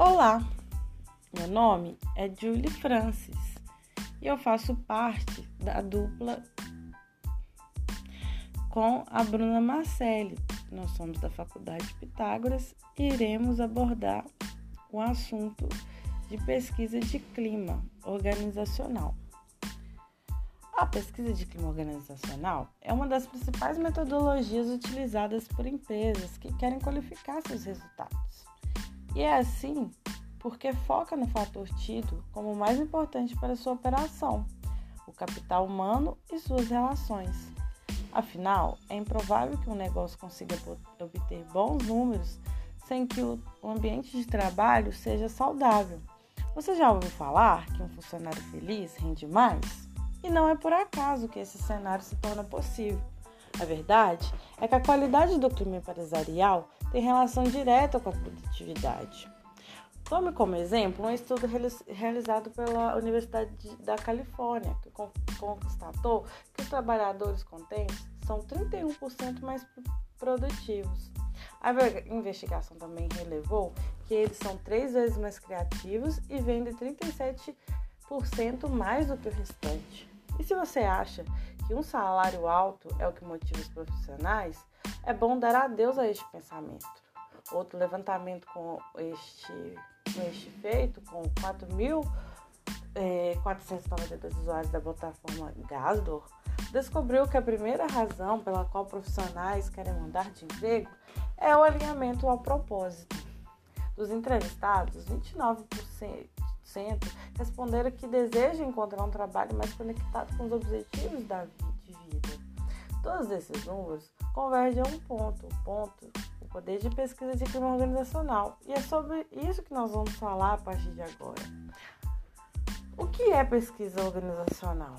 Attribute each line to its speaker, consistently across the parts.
Speaker 1: Olá, meu nome é Julie Francis e eu faço parte da dupla com a Bruna Marcelli. Nós somos da Faculdade Pitágoras e iremos abordar o assunto de pesquisa de clima organizacional. A pesquisa de clima organizacional é uma das principais metodologias utilizadas por empresas que querem qualificar seus resultados. E é assim porque foca no fator tido como o mais importante para sua operação, o capital humano e suas relações. Afinal, é improvável que um negócio consiga obter bons números sem que o ambiente de trabalho seja saudável. Você já ouviu falar que um funcionário feliz rende mais? E não é por acaso que esse cenário se torna possível. A verdade é que a qualidade do clima empresarial tem relação direta com a produtividade. Tome como exemplo um estudo realizado pela Universidade da Califórnia, que constatou que os trabalhadores contentes são 31% mais produtivos. A investigação também relevou que eles são três vezes mais criativos e vendem 37% mais do que o restante. E se você acha que um salário alto é o que motiva os profissionais, é bom dar adeus a este pensamento. Outro levantamento com este, com este feito, com 4.492 é, usuários da plataforma Gasdor, descobriu que a primeira razão pela qual profissionais querem mudar de emprego é o alinhamento ao propósito. Dos entrevistados, 29% responderam que desejam encontrar um trabalho mais conectado com os objetivos da vida. Todos esses números convergem a um ponto, o ponto, o poder de pesquisa de clima organizacional. E é sobre isso que nós vamos falar a partir de agora. O que é pesquisa organizacional?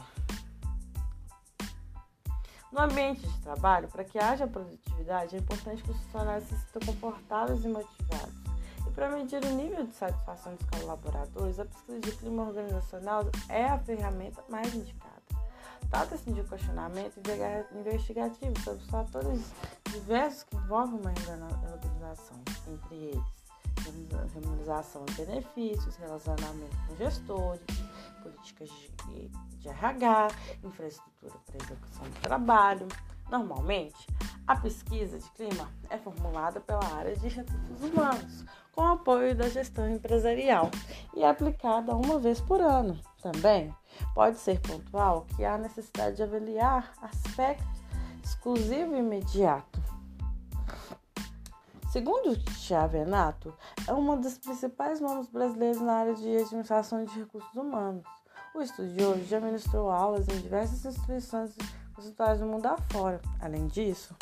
Speaker 1: No ambiente de trabalho, para que haja produtividade, é importante que os funcionários se sintam confortáveis e motivados. Para medir o nível de satisfação dos colaboradores, a pesquisa de clima organizacional é a ferramenta mais indicada. Trata-se de um questionamento investigativo sobre fatores diversos que envolvem uma organização, entre eles remuneração e benefícios, relacionamento com gestores, políticas de, de RH, infraestrutura para execução do trabalho. Normalmente, a pesquisa de clima é formulada pela área de recursos humanos, com apoio da gestão empresarial e é aplicada uma vez por ano. Também pode ser pontual que há necessidade de avaliar aspecto exclusivo e imediato. Segundo Chiavenato, é uma das principais nomes brasileiros na área de administração de recursos humanos. O estudioso já ministrou aulas em diversas instituições conceituais do mundo afora. Além disso,